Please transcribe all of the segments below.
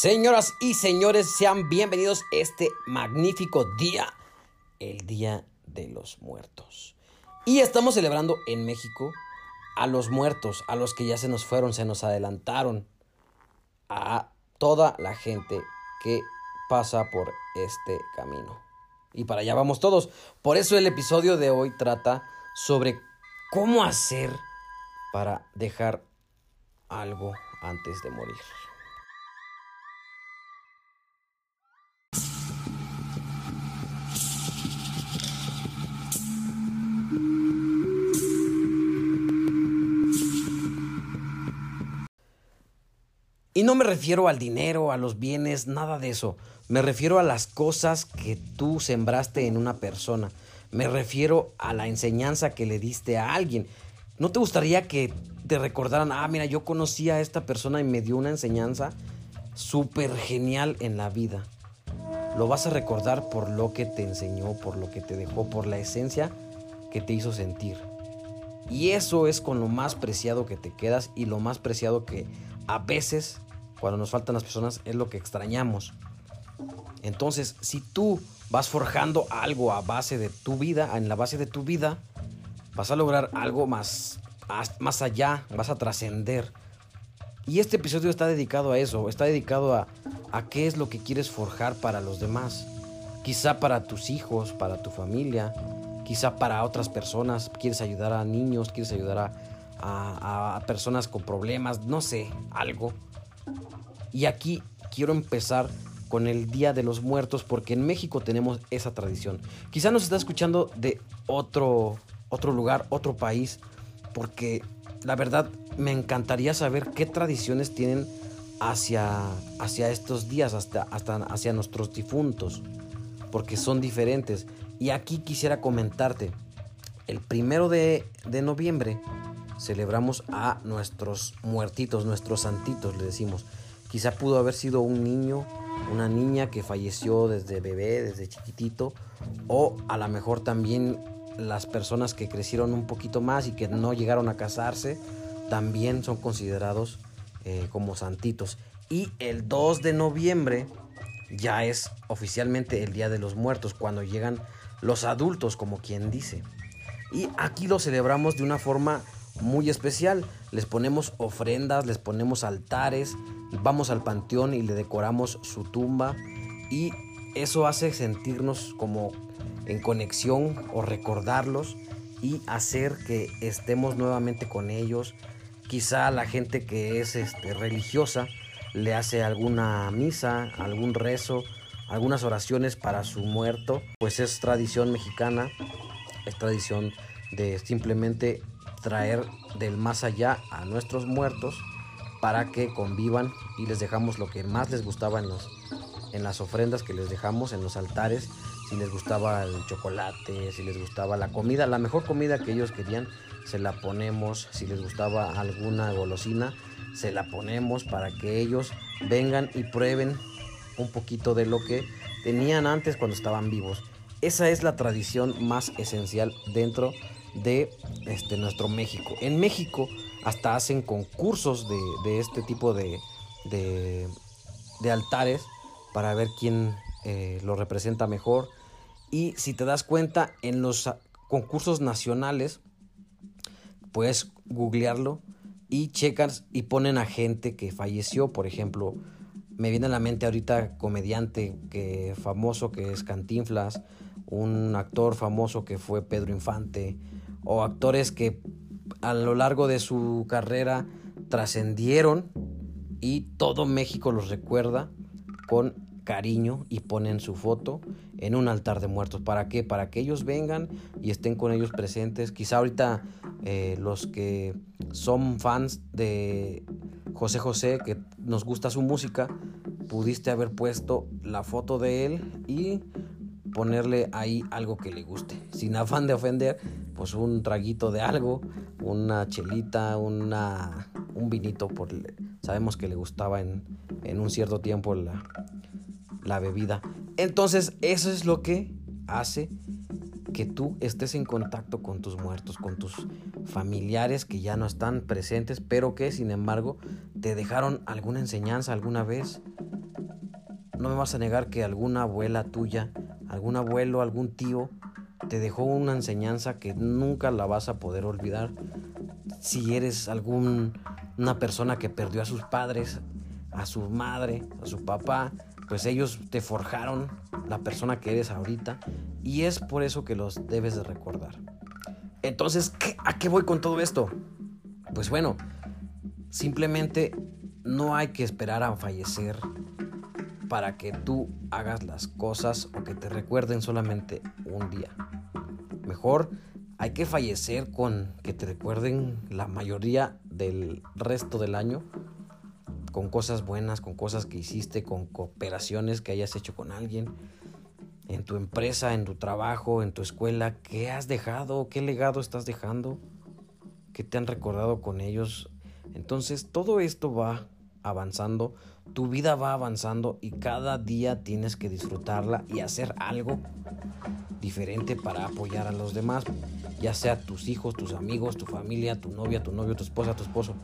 Señoras y señores, sean bienvenidos este magnífico día, el Día de los Muertos. Y estamos celebrando en México a los muertos, a los que ya se nos fueron, se nos adelantaron, a toda la gente que pasa por este camino. Y para allá vamos todos. Por eso el episodio de hoy trata sobre cómo hacer para dejar algo antes de morir. Y no me refiero al dinero, a los bienes, nada de eso. Me refiero a las cosas que tú sembraste en una persona. Me refiero a la enseñanza que le diste a alguien. ¿No te gustaría que te recordaran, ah, mira, yo conocí a esta persona y me dio una enseñanza súper genial en la vida? Lo vas a recordar por lo que te enseñó, por lo que te dejó, por la esencia que te hizo sentir. Y eso es con lo más preciado que te quedas y lo más preciado que a veces, cuando nos faltan las personas, es lo que extrañamos. Entonces, si tú vas forjando algo a base de tu vida, en la base de tu vida, vas a lograr algo más, más allá, vas a trascender. Y este episodio está dedicado a eso, está dedicado a, a qué es lo que quieres forjar para los demás. Quizá para tus hijos, para tu familia, quizá para otras personas, quieres ayudar a niños, quieres ayudar a, a, personas con problemas, no sé, algo. Y aquí quiero empezar con el Día de los Muertos porque en México tenemos esa tradición. Quizá nos está escuchando de otro, otro lugar, otro país, porque la verdad me encantaría saber qué tradiciones tienen hacia, hacia estos días, hasta, hasta hacia nuestros difuntos, porque son diferentes. Y aquí quisiera comentarte, el primero de, de noviembre celebramos a nuestros muertitos, nuestros santitos, le decimos. Quizá pudo haber sido un niño, una niña que falleció desde bebé, desde chiquitito, o a lo mejor también las personas que crecieron un poquito más y que no llegaron a casarse, también son considerados eh, como santitos. Y el 2 de noviembre ya es oficialmente el Día de los Muertos, cuando llegan los adultos, como quien dice. Y aquí lo celebramos de una forma muy especial. Les ponemos ofrendas, les ponemos altares, vamos al panteón y le decoramos su tumba y eso hace sentirnos como en conexión o recordarlos y hacer que estemos nuevamente con ellos. Quizá la gente que es este, religiosa le hace alguna misa, algún rezo, algunas oraciones para su muerto, pues es tradición mexicana, es tradición de simplemente traer del más allá a nuestros muertos para que convivan y les dejamos lo que más les gustaba en, los, en las ofrendas que les dejamos en los altares, si les gustaba el chocolate, si les gustaba la comida, la mejor comida que ellos querían, se la ponemos, si les gustaba alguna golosina, se la ponemos para que ellos vengan y prueben un poquito de lo que tenían antes cuando estaban vivos. Esa es la tradición más esencial dentro de este, nuestro México. En México hasta hacen concursos de, este tipo de, de, altares para ver quién eh, lo representa mejor. Y si te das cuenta, en los concursos nacionales, puedes googlearlo y checas y ponen a gente que falleció, por ejemplo, me viene a la mente ahorita comediante que famoso que es Cantinflas, un actor famoso que fue Pedro Infante, o actores que a lo largo de su carrera trascendieron y todo México los recuerda con cariño y ponen su foto en un altar de muertos. ¿Para qué? Para que ellos vengan y estén con ellos presentes. Quizá ahorita eh, los que son fans de José José, que nos gusta su música, pudiste haber puesto la foto de él y ponerle ahí algo que le guste. Sin afán de ofender, pues un traguito de algo, una chelita, una, un vinito, por, sabemos que le gustaba en, en un cierto tiempo la, la bebida. Entonces eso es lo que hace que tú estés en contacto con tus muertos, con tus familiares que ya no están presentes, pero que sin embargo te dejaron alguna enseñanza alguna vez, no me vas a negar que alguna abuela tuya, algún abuelo, algún tío, te dejó una enseñanza que nunca la vas a poder olvidar. Si eres alguna persona que perdió a sus padres, a su madre, a su papá, pues ellos te forjaron la persona que eres ahorita y es por eso que los debes de recordar. Entonces, ¿a qué voy con todo esto? Pues bueno, simplemente no hay que esperar a fallecer para que tú hagas las cosas o que te recuerden solamente un día. Mejor hay que fallecer con que te recuerden la mayoría del resto del año con cosas buenas, con cosas que hiciste, con cooperaciones que hayas hecho con alguien, en tu empresa, en tu trabajo, en tu escuela, qué has dejado, qué legado estás dejando, qué te han recordado con ellos. Entonces todo esto va avanzando, tu vida va avanzando y cada día tienes que disfrutarla y hacer algo diferente para apoyar a los demás, ya sea tus hijos, tus amigos, tu familia, tu novia, tu novio, tu esposa, tu esposo,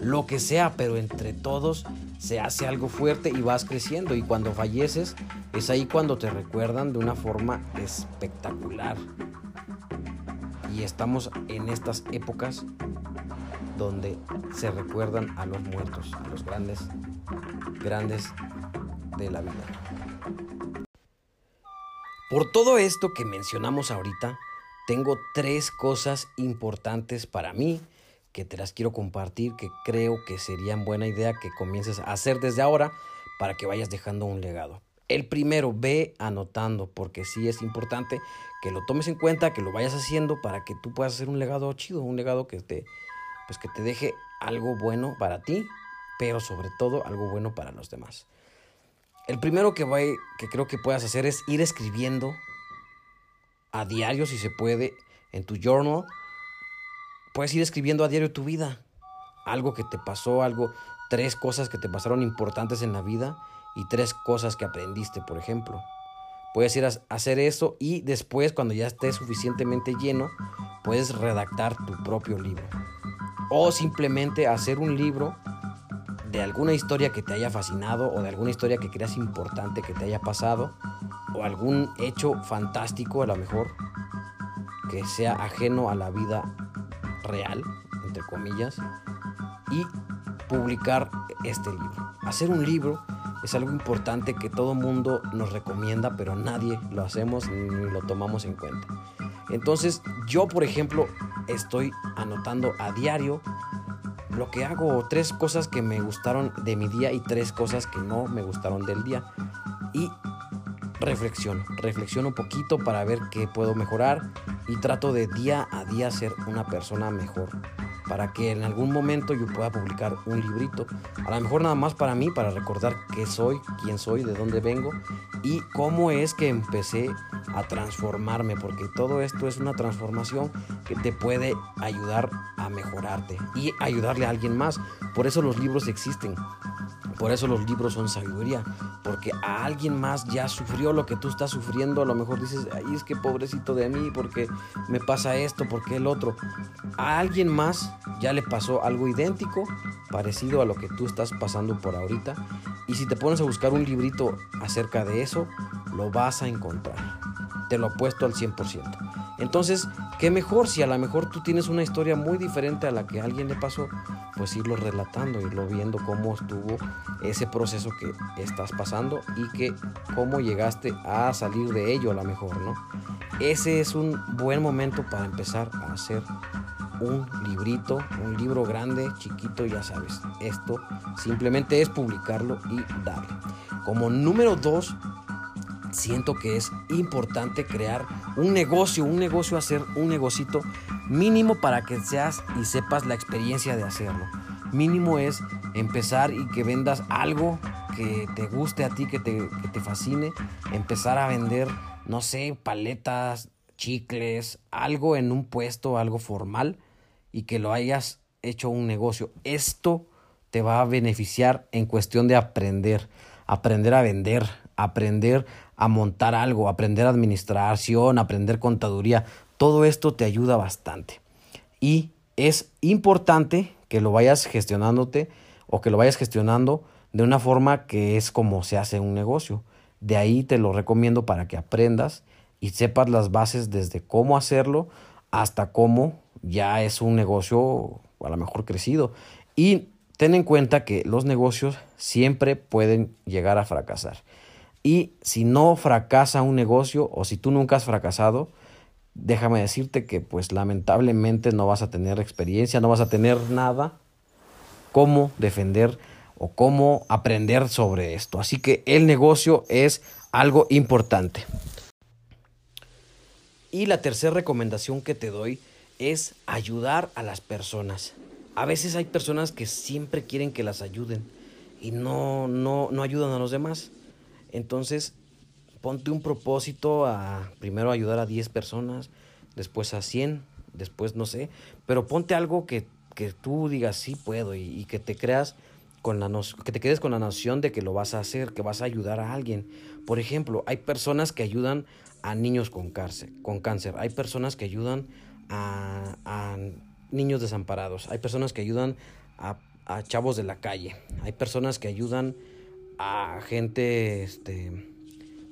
lo que sea, pero entre todos se hace algo fuerte y vas creciendo y cuando falleces es ahí cuando te recuerdan de una forma espectacular. Y estamos en estas épocas donde se recuerdan a los muertos, a los grandes, grandes de la vida. Por todo esto que mencionamos ahorita, tengo tres cosas importantes para mí que te las quiero compartir, que creo que serían buena idea que comiences a hacer desde ahora para que vayas dejando un legado. El primero, ve anotando, porque sí es importante que lo tomes en cuenta, que lo vayas haciendo para que tú puedas hacer un legado chido, un legado que te, pues que te deje algo bueno para ti, pero sobre todo algo bueno para los demás. El primero que, voy, que creo que puedas hacer es ir escribiendo a diario, si se puede, en tu journal. Puedes ir escribiendo a diario tu vida. Algo que te pasó, algo, tres cosas que te pasaron importantes en la vida y tres cosas que aprendiste, por ejemplo. Puedes ir a hacer eso y después, cuando ya estés suficientemente lleno, puedes redactar tu propio libro. O simplemente hacer un libro de alguna historia que te haya fascinado o de alguna historia que creas importante que te haya pasado o algún hecho fantástico a lo mejor que sea ajeno a la vida real, entre comillas, y publicar este libro. Hacer un libro es algo importante que todo mundo nos recomienda, pero nadie lo hacemos ni lo tomamos en cuenta. Entonces, yo, por ejemplo, estoy anotando a diario lo que hago, tres cosas que me gustaron de mi día y tres cosas que no me gustaron del día. Y reflexiono, reflexiono un poquito para ver qué puedo mejorar y trato de día a día ser una persona mejor para que en algún momento yo pueda publicar un librito. A lo mejor nada más para mí, para recordar qué soy, quién soy, de dónde vengo y cómo es que empecé a transformarme, porque todo esto es una transformación que te puede ayudar a mejorarte y ayudarle a alguien más. Por eso los libros existen. Por eso los libros son sabiduría, porque a alguien más ya sufrió lo que tú estás sufriendo, a lo mejor dices, ay, es que pobrecito de mí, porque me pasa esto, porque el otro. A alguien más ya le pasó algo idéntico, parecido a lo que tú estás pasando por ahorita, y si te pones a buscar un librito acerca de eso, lo vas a encontrar. Te lo apuesto al 100%. Entonces, qué mejor si a lo mejor tú tienes una historia muy diferente a la que a alguien le pasó, pues irlo relatando, irlo viendo cómo estuvo ese proceso que estás pasando y que cómo llegaste a salir de ello a lo mejor, ¿no? Ese es un buen momento para empezar a hacer un librito, un libro grande, chiquito, ya sabes. Esto simplemente es publicarlo y darle. Como número dos, siento que es importante crear un negocio, un negocio, hacer un negocito mínimo para que seas y sepas la experiencia de hacerlo. Mínimo es empezar y que vendas algo que te guste a ti, que te, que te fascine. Empezar a vender, no sé, paletas, chicles, algo en un puesto, algo formal y que lo hayas hecho un negocio. Esto te va a beneficiar en cuestión de aprender, aprender a vender, aprender a montar algo, aprender administración, aprender contaduría. Todo esto te ayuda bastante. Y es importante que lo vayas gestionándote o que lo vayas gestionando de una forma que es como se hace un negocio. De ahí te lo recomiendo para que aprendas y sepas las bases desde cómo hacerlo hasta cómo ya es un negocio a lo mejor crecido. Y ten en cuenta que los negocios siempre pueden llegar a fracasar. Y si no fracasa un negocio o si tú nunca has fracasado, déjame decirte que pues lamentablemente no vas a tener experiencia, no vas a tener nada cómo defender o cómo aprender sobre esto. Así que el negocio es algo importante. Y la tercera recomendación que te doy es ayudar a las personas. A veces hay personas que siempre quieren que las ayuden y no, no, no ayudan a los demás. Entonces, ponte un propósito a primero ayudar a 10 personas, después a 100, después no sé, pero ponte algo que, tú digas sí puedo y, que te creas con la que te quedes con la noción de que lo vas a hacer, que vas a ayudar a alguien. Por ejemplo, hay personas que ayudan a niños con cáncer, con cáncer. hay personas que ayudan a, a niños desamparados, hay personas que ayudan a, a, chavos de la calle, hay personas que ayudan a gente este,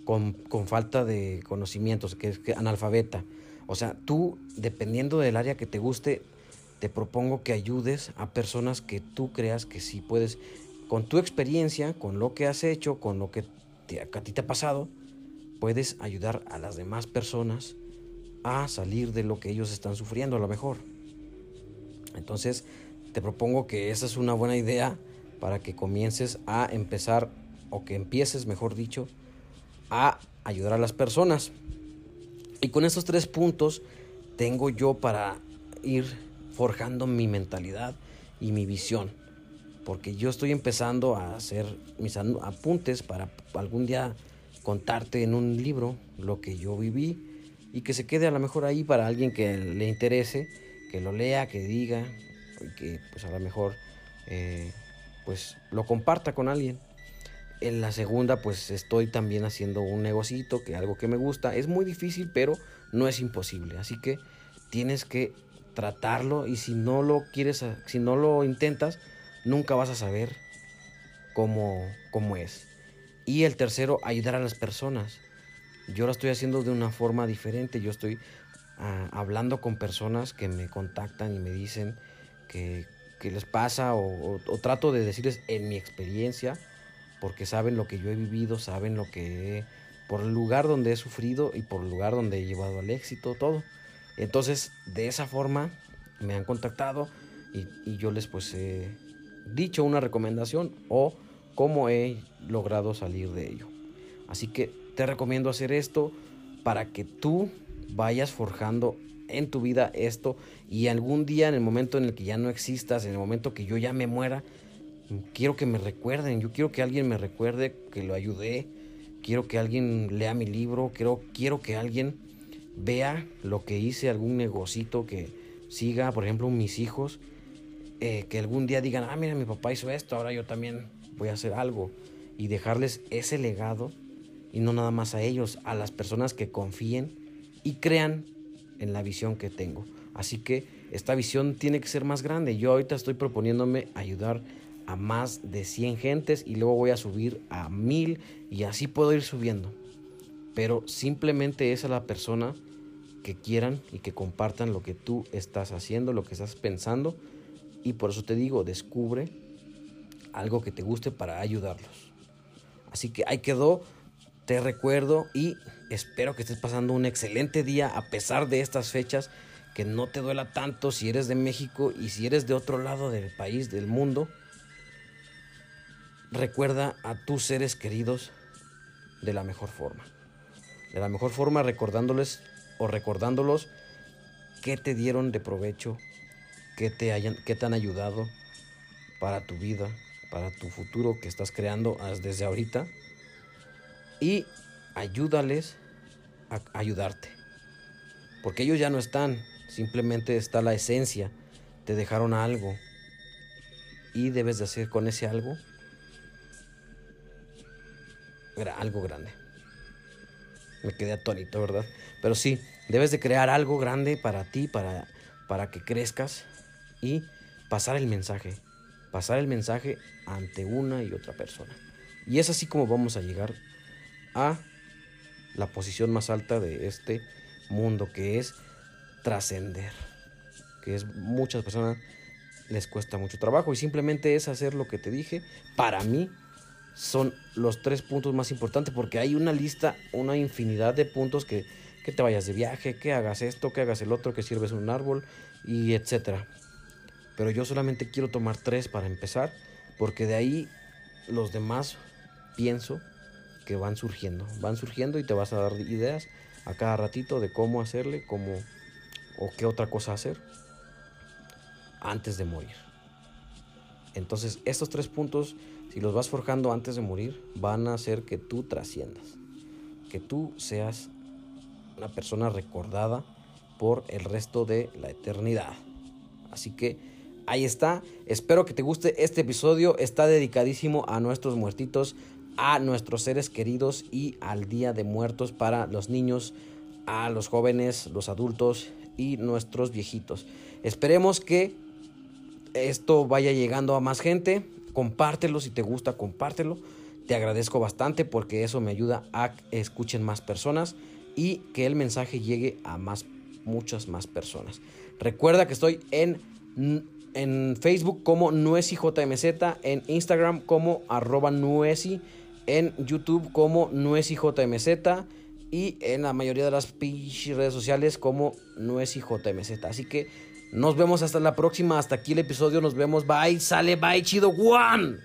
con, falta de conocimientos, que es analfabeta. O sea, tú, dependiendo del área que te guste, te propongo que ayudes a personas que tú creas que sí puedes, con tu experiencia, con lo que has hecho, con lo que a ti te ha pasado, puedes ayudar a las demás personas a salir de lo que ellos están sufriendo a lo mejor. Entonces, te propongo que esa es una buena idea para que comiences a empezar, o que empieces, mejor dicho, a ayudar a las personas. Y con estos tres puntos tengo yo para ir forjando mi mentalidad y mi visión. Porque yo estoy empezando a hacer mis apuntes para algún día contarte en un libro lo que yo viví y que se quede a lo mejor ahí para alguien que le interese, que lo lea, que diga y que pues a lo mejor eh, pues lo comparta con alguien. En la segunda, pues estoy también haciendo un negocito, que algo que me gusta. Es muy difícil, pero no es imposible. Así que tienes que tratarlo y si no lo quieres, si no lo intentas, nunca vas a saber cómo, cómo es. Y el tercero, ayudar a las personas. Yo lo estoy haciendo de una forma diferente. Yo estoy ah, hablando con personas que me contactan y me dicen que, les pasa o trato de decirles en mi experiencia porque saben lo que yo he vivido, saben lo que he, por el lugar donde he sufrido y por el lugar donde he llevado al éxito, todo. Entonces, de esa forma me han contactado y, yo les pues he dicho una recomendación o cómo he logrado salir de ello. Así que te recomiendo hacer esto para que tú vayas forjando en tu vida esto y algún día en el momento en el que ya no existas, en el momento que yo ya me muera, quiero que me recuerden, yo quiero que alguien me recuerde que lo ayudé, quiero que alguien lea mi libro, quiero, quiero que alguien vea lo que hice, algún negocito que siga, por ejemplo, mis hijos, eh, que algún día digan, ah, mira, mi papá hizo esto, ahora yo también voy a hacer algo y dejarles ese legado y no nada más a ellos, a las personas que confíen y crean en la visión que tengo. Así que esta visión tiene que ser más grande. Yo ahorita estoy proponiéndome ayudar a más de 100 gentes y luego voy a subir a 1000 y así puedo ir subiendo. Pero simplemente es a la persona que quieran y que compartan lo que tú estás haciendo, lo que estás pensando. Y por eso te digo, descubre algo que te guste para ayudarlos. Así que ahí quedó, te recuerdo y espero que estés pasando un excelente día a pesar de estas fechas, que no te duela tanto si eres de México y si eres de otro lado del país, del mundo recuerda a tus seres queridos de la mejor forma. De la mejor forma recordándoles o recordándolos qué te dieron de provecho, qué te, hayan, qué te han ayudado para tu vida, para tu futuro que estás creando desde ahorita. Y ayúdales a ayudarte. Porque ellos ya no están, simplemente está la esencia. Te dejaron algo. Y debes de hacer con ese algo algo grande. Me quedé atónito, ¿verdad? Pero sí, debes de crear algo grande para ti, para, para que crezcas y pasar el mensaje. pasar el mensaje ante una y otra persona. Y es así como vamos a llegar a la posición más alta de este mundo, que es trascender. Que es muchas personas les cuesta mucho trabajo y simplemente es hacer lo que te dije. Para mí son los tres puntos más importantes porque hay una lista, una infinidad de puntos que, que te vayas de viaje, que hagas esto, que hagas el otro, que sirves un árbol y etcétera. Pero yo solamente quiero tomar tres para empezar porque de ahí los demás pienso que van surgiendo, van surgiendo y te vas a dar ideas a cada ratito de cómo hacerle, cómo o qué otra cosa hacer antes de morir. Entonces, estos tres puntos, si los vas forjando antes de morir, van a hacer que tú trasciendas, que tú seas una persona recordada por el resto de la eternidad. Así que ahí está. Espero que te guste este episodio. Está dedicadísimo a nuestros muertitos, a nuestros seres queridos y al Día de Muertos para los niños, a los jóvenes, los adultos y nuestros viejitos. Esperemos que esto vaya llegando a más gente. Compártelo si te gusta, compártelo. Te agradezco bastante porque eso me ayuda a que escuchen más personas y que el mensaje llegue a más, muchas más personas. Recuerda que estoy en, en Facebook como NuesiJMZ, en Instagram como arroba Nuesi, en YouTube como NuesiJMZ y en la mayoría de las redes sociales como NuesiJMZ. Así que nos vemos hasta la próxima. Hasta aquí el episodio. Nos vemos. Bye. Sale. Bye. Chido. One.